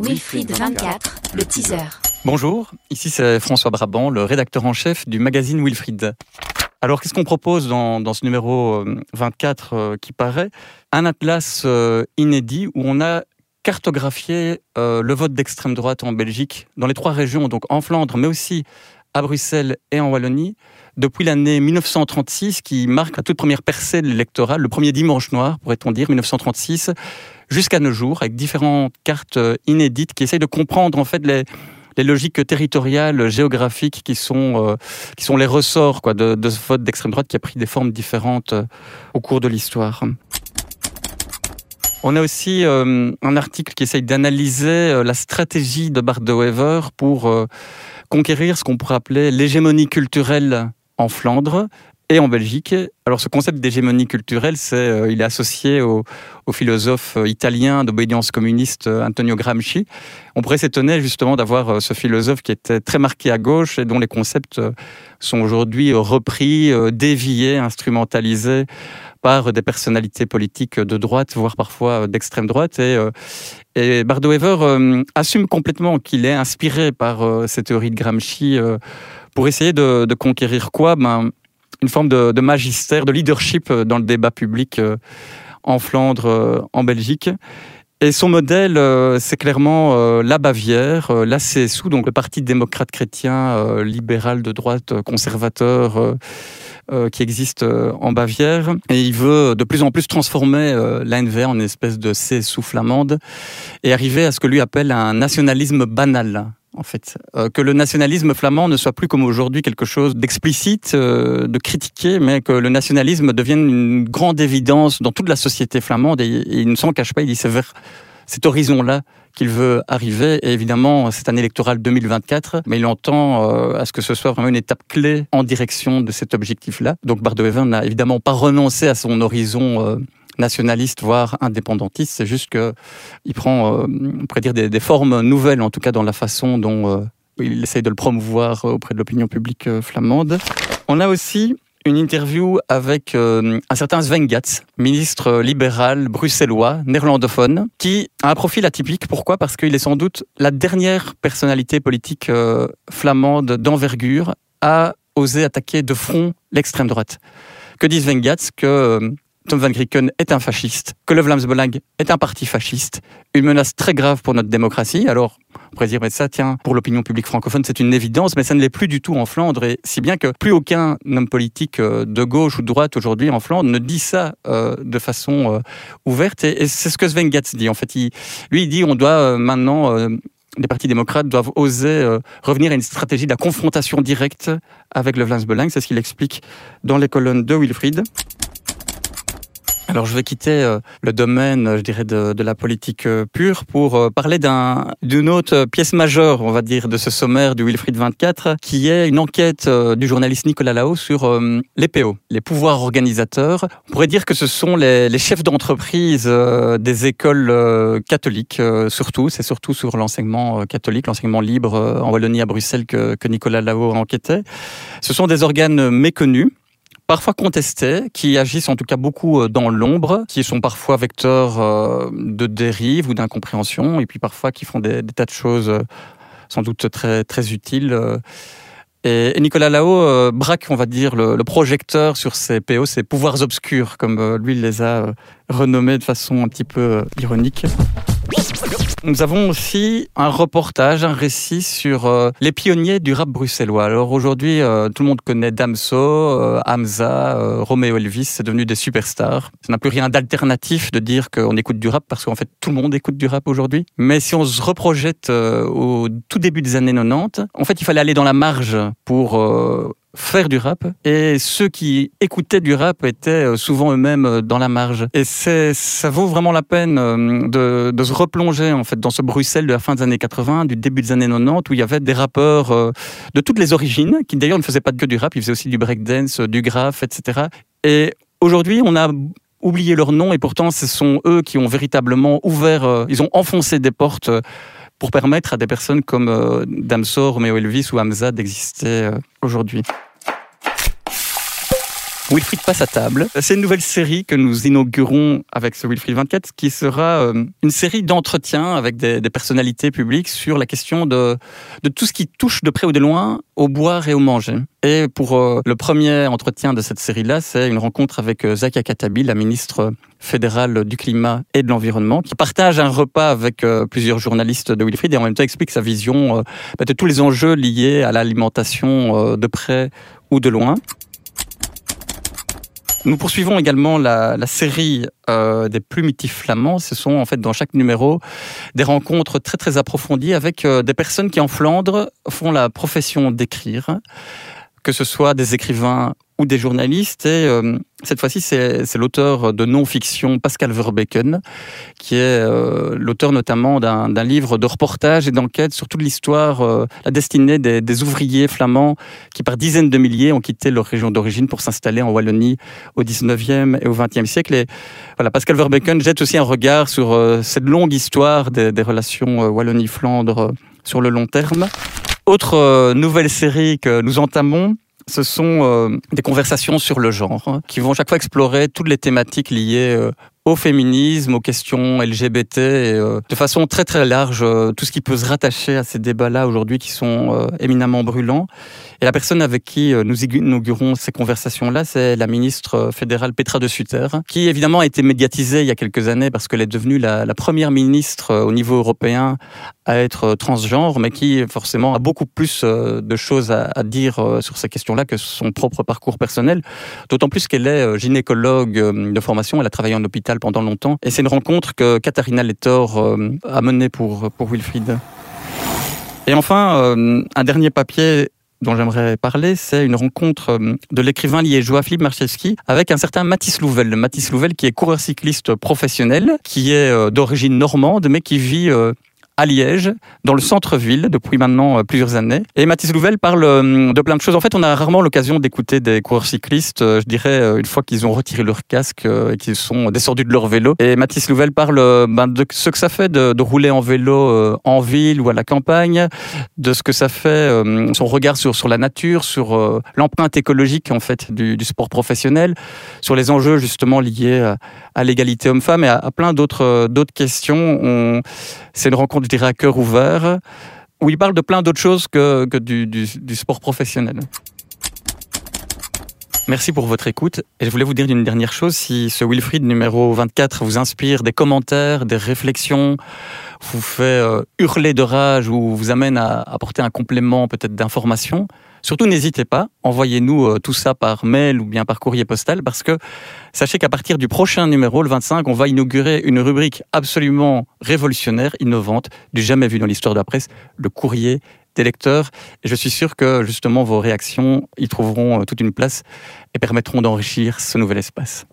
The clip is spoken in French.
Wilfried 24, le teaser. Bonjour, ici c'est François Brabant, le rédacteur en chef du magazine Wilfried. Alors qu'est-ce qu'on propose dans, ce numéro 24 euh, euh, qui paraît Un atlas euh, inédit où on a cartographié le vote d'extrême droite en Belgique, dans les trois régions, donc en Flandre, mais aussi à Bruxelles et en Wallonie, depuis l'année 1936, qui marque la toute première percée de l'électorat, le premier dimanche noir, pourrait-on dire, 1936, jusqu'à nos jours, avec différentes cartes euh, inédites qui essayent de comprendre en fait les, logiques territoriales, géographiques qui sont, euh, qui sont les ressorts quoi, de, ce vote d'extrême droite qui a pris des formes différentes euh, au cours de l'histoire. On a aussi un article qui essaye d'analyser la stratégie de Bart de Wever pour conquérir ce qu'on pourrait appeler l'hégémonie culturelle en Flandre et en Belgique. Alors ce concept d'hégémonie culturelle, c'est, euh, il est associé au, philosophe euh, italien d'obédience communiste euh, Antonio Gramsci. On pourrait s'étonner justement d'avoir ce philosophe qui était très marqué à gauche et dont les concepts sont aujourd'hui repris, déviés, instrumentalisés par des personnalités politiques de droite, voire parfois d'extrême droite. Et, et Bardo Wever assume complètement qu'il est inspiré par ces théories de Gramsci pour essayer de, conquérir quoi? Ben, Une forme de, magistère, de leadership euh, dans le débat public euh, en Flandre, euh, en Belgique. Et son modèle, c'est clairement la Bavière, la CSU, donc le Parti démocrate chrétien libéral de droite conservateur qui existe en Bavière. Et il veut de plus en plus transformer l'ANV en une espèce de CSU flamande et arriver à ce que lui appelle un nationalisme banal en fait. Euh, que le nationalisme flamand ne soit plus comme aujourd'hui quelque chose d'explicite, euh, de critiqué, mais que le nationalisme devienne une grande évidence dans toute la société flamande. Et, il ne s'en cache pas, il dit c'est vers cet horizon-là qu'il veut arriver. Et évidemment, c'est un électoral 2024, mais il entend euh, à ce que ce soit vraiment une étape clé en direction de cet objectif-là. Donc Bardot-Even n'a évidemment pas renoncé à son horizon nationaliste, voire indépendantiste. C'est juste qu'il prend, euh, on pourrait dire, des, formes nouvelles, en tout cas dans la façon dont euh, il essaye de le promouvoir auprès de l'opinion publique euh, flamande. On a aussi une interview avec un certain Sven Gatz, ministre libéral bruxellois, néerlandophone, qui a un profil atypique. Pourquoi? Parce qu'il est sans doute la dernière personnalité politique flamande d'envergure à oser attaquer de front l'extrême droite. Que dit Sven Gatz? Que Tom Van Grieken est un fasciste, que le Vlaams est un parti fasciste, une menace très grave pour notre démocratie. Alors, on pourrait dire, mais ça, tiens, pour l'opinion publique francophone, c'est une évidence, mais ça ne l'est plus du tout en Flandre. Et si bien que plus aucun homme politique euh, de gauche ou de droite aujourd'hui en Flandre ne dit ça euh, de façon euh, ouverte. Et, c'est ce que Sven Gatz dit. En fait, lui, il dit, on doit maintenant les partis démocrates doivent oser revenir à une stratégie de la confrontation directe avec le Vlaams C'est ce qu'il explique dans les colonnes de Wilfried. Alors je vais quitter euh, le domaine, je dirais, de, la politique euh, pure pour euh, parler d'une autre pièce majeure, on va dire, de ce sommaire du Wilfried 24, qui est une enquête du journaliste Nicolas Lao sur les PO, les pouvoirs organisateurs. On pourrait dire que ce sont les, les chefs d'entreprise des écoles catholiques, surtout. C'est surtout sur l'enseignement catholique, l'enseignement libre en Wallonie à Bruxelles que, que Nicolas Lao enquêtait. Ce sont des organes méconnus parfois contestés, qui agissent en tout cas beaucoup euh, dans l'ombre, qui sont parfois vecteurs euh, de dérive ou d'incompréhension, et puis parfois qui font des, tas de choses euh, sans doute très, utiles. Et, Nicolas Lao braque, on va dire, le, le, projecteur sur ces PO, ces pouvoirs obscurs, comme lui il les a renommés de façon un petit peu ironique. Nous avons aussi un reportage, un récit sur euh, les pionniers du rap bruxellois. Alors aujourd'hui, euh, tout le monde connaît Damso, euh, Hamza, Romeo Elvis, c'est devenu des superstars. Ça n'a plus rien d'alternatif de dire qu'on écoute du rap parce qu'en fait tout le monde écoute du rap aujourd'hui. Mais si on se reprojette au tout début des années 90, en fait il fallait aller dans la marge pour faire du rap et ceux qui écoutaient du rap étaient euh, souvent eux-mêmes euh, dans la marge. Et c'est ça vaut vraiment la peine euh, de, de, se replonger en fait dans ce Bruxelles de la fin des années 80 du début des années 90 où il y avait des rappeurs de toutes les origines qui d'ailleurs ne faisaient pas que du rap ils faisaient aussi du breakdance du graphe etc et aujourd'hui on a oublié leur nom et pourtant ce sont eux qui ont véritablement ouvert ils ont enfoncé des portes pour permettre à des personnes comme euh, Damso, Romeo Elvis ou Hamza d'exister euh, aujourd'hui. Wilfried passe à table. C'est une nouvelle série que nous inaugurons avec ce Wilfried 24 qui sera euh, une série d'entretiens avec des, personnalités publiques sur la question de, de tout ce qui touche de près ou de loin au boire et au manger. Et pour euh, le premier entretien de cette série-là, c'est une rencontre avec euh, Zakia Katabi, la ministre fédérale du climat et de l'environnement, qui partage un repas avec plusieurs journalistes de Wilfried et en même temps explique sa vision bah, de tous les enjeux liés à l'alimentation de près ou de loin. Nous poursuivons également la, série euh, des plumitifs flamands. Ce sont en fait dans chaque numéro des rencontres très très approfondies avec euh, des personnes qui en Flandre font la profession d'écrire, que ce soit des écrivains ou des journalistes. Et euh, cette fois-ci, c'est l'auteur de non-fiction Pascal Verbeeken, qui est euh, l'auteur notamment d'un livre de reportage et d'enquête sur toute l'histoire, euh, la destinée des, ouvriers flamands qui, par dizaines de milliers, ont quitté leur région d'origine pour s'installer en Wallonie au 19e et au 20e siècle. Et voilà, Pascal Verbeeken jette aussi un regard sur cette longue histoire des relations Wallonie-Flandre sur le long terme. Autre nouvelle série que nous entamons, ce sont euh, des conversations sur le genre hein, qui vont chaque fois explorer toutes les thématiques liées euh, au féminisme, aux questions LGBT, euh, de façon très très large, tout ce qui peut se rattacher à ces débats-là aujourd'hui qui sont éminemment brûlants. Et la personne avec qui nous inaugurons ces conversations-là, c'est la ministre fédérale Petra de Sutter, qui évidemment a été médiatisée il y a quelques années parce qu'elle est devenue la, première ministre au niveau européen à être transgenre, mais qui forcément a beaucoup plus euh, de choses à, dire euh, sur ces questions-là que son propre parcours personnel. D'autant plus qu'elle est euh, gynécologue de formation, elle a travaillé en hôpital pendant longtemps. Et c'est une rencontre que Katharina Lettor a menée pour, pour Wilfried. Et enfin, un dernier papier dont j'aimerais parler, c'est une rencontre de l'écrivain liégeois Philippe Marchewski avec un certain Mathis Louvel. Mathis Louvel qui est coureur cycliste professionnel, qui est d'origine normande, mais qui vit à Liège, dans le centre-ville, depuis maintenant euh, plusieurs années. Et Mathis Louvel parle euh, de plein de choses. En fait, on a rarement l'occasion d'écouter des coureurs cyclistes, euh, je dirais, une fois qu'ils ont retiré leur casque et qu'ils sont descendus de leur vélo. Et Mathis Louvel parle ben, de ce que ça fait de, rouler en vélo en ville ou à la campagne, de ce que ça fait, son regard sur, la nature, sur l'empreinte écologique en fait du, sport professionnel, sur les enjeux justement liés à, l'égalité homme-femme et à, à plein d'autres questions. C'est une rencontre dirais, à cœur ouvert, où il parle de plein d'autres choses que, du, sport professionnel. Merci pour votre écoute. Et je voulais vous dire une dernière chose. Si ce Wilfried numéro 24 vous inspire des commentaires, des réflexions, vous fait euh, hurler de rage ou vous amène à apporter un complément peut-être d'information, Surtout, n'hésitez pas, envoyez-nous euh, tout ça par mail ou bien par courrier postal, parce que sachez qu'à partir du prochain numéro, le 25, on va inaugurer une rubrique absolument révolutionnaire, innovante, du jamais vu dans l'histoire de la presse, le courrier des lecteurs. Et je suis sûr que justement vos réactions y trouveront euh, toute une place et permettront d'enrichir ce nouvel espace.